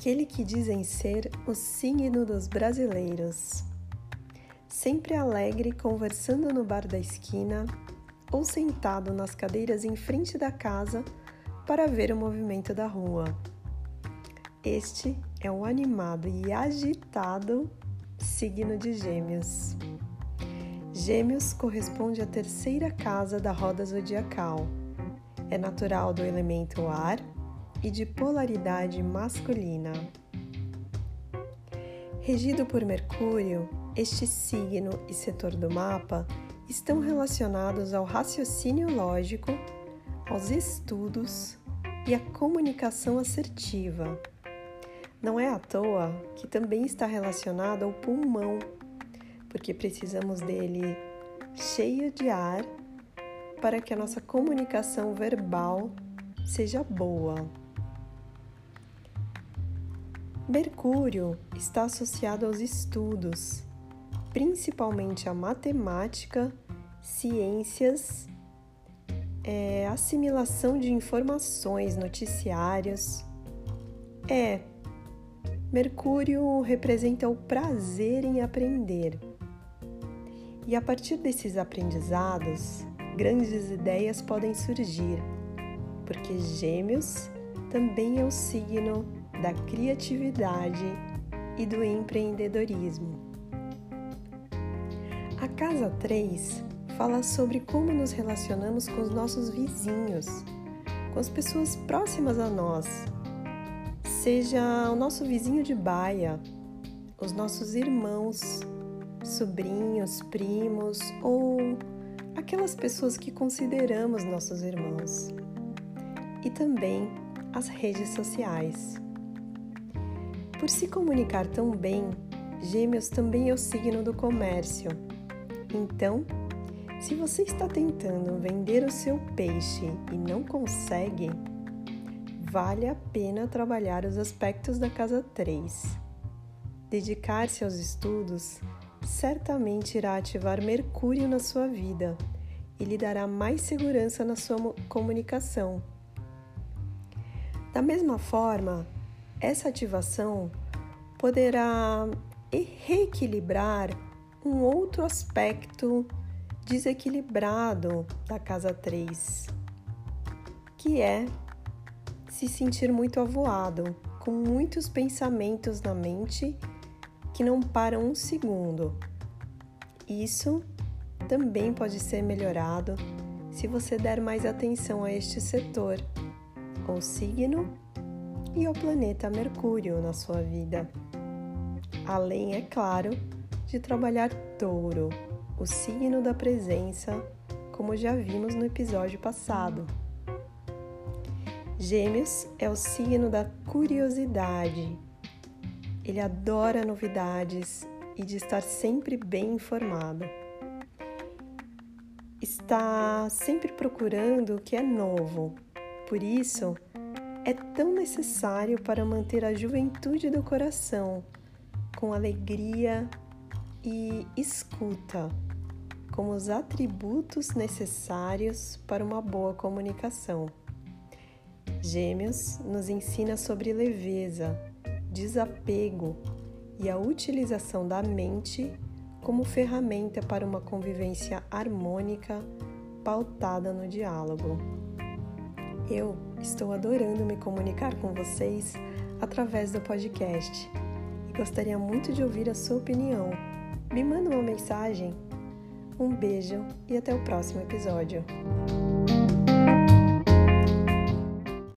aquele que dizem ser o signo dos brasileiros. Sempre alegre conversando no bar da esquina ou sentado nas cadeiras em frente da casa para ver o movimento da rua. Este é o animado e agitado signo de Gêmeos. Gêmeos corresponde à terceira casa da roda zodiacal. É natural do elemento ar e de polaridade masculina. Regido por Mercúrio, este signo e setor do mapa estão relacionados ao raciocínio lógico, aos estudos e à comunicação assertiva. Não é à toa que também está relacionado ao pulmão, porque precisamos dele cheio de ar para que a nossa comunicação verbal seja boa. Mercúrio está associado aos estudos, principalmente a matemática, ciências, é, assimilação de informações, noticiários. É, Mercúrio representa o prazer em aprender. E a partir desses aprendizados, grandes ideias podem surgir, porque Gêmeos também é o signo da criatividade e do empreendedorismo. A casa 3 fala sobre como nos relacionamos com os nossos vizinhos, com as pessoas próximas a nós, seja o nosso vizinho de baia, os nossos irmãos, sobrinhos, primos ou aquelas pessoas que consideramos nossos irmãos. E também as redes sociais. Por se comunicar tão bem, Gêmeos também é o signo do comércio. Então, se você está tentando vender o seu peixe e não consegue, vale a pena trabalhar os aspectos da casa 3. Dedicar-se aos estudos certamente irá ativar Mercúrio na sua vida e lhe dará mais segurança na sua comunicação. Da mesma forma, essa ativação poderá reequilibrar um outro aspecto desequilibrado da casa 3, que é se sentir muito avoado, com muitos pensamentos na mente que não param um segundo. Isso também pode ser melhorado se você der mais atenção a este setor, ou signo e ao planeta Mercúrio na sua vida. Além, é claro, de trabalhar Touro, o signo da presença, como já vimos no episódio passado. Gêmeos é o signo da curiosidade. Ele adora novidades e de estar sempre bem informado. Está sempre procurando o que é novo. Por isso, é tão necessário para manter a juventude do coração com alegria e escuta como os atributos necessários para uma boa comunicação. Gêmeos nos ensina sobre leveza, desapego e a utilização da mente como ferramenta para uma convivência harmônica pautada no diálogo. Eu estou adorando me comunicar com vocês através do podcast e gostaria muito de ouvir a sua opinião. Me manda uma mensagem. Um beijo e até o próximo episódio.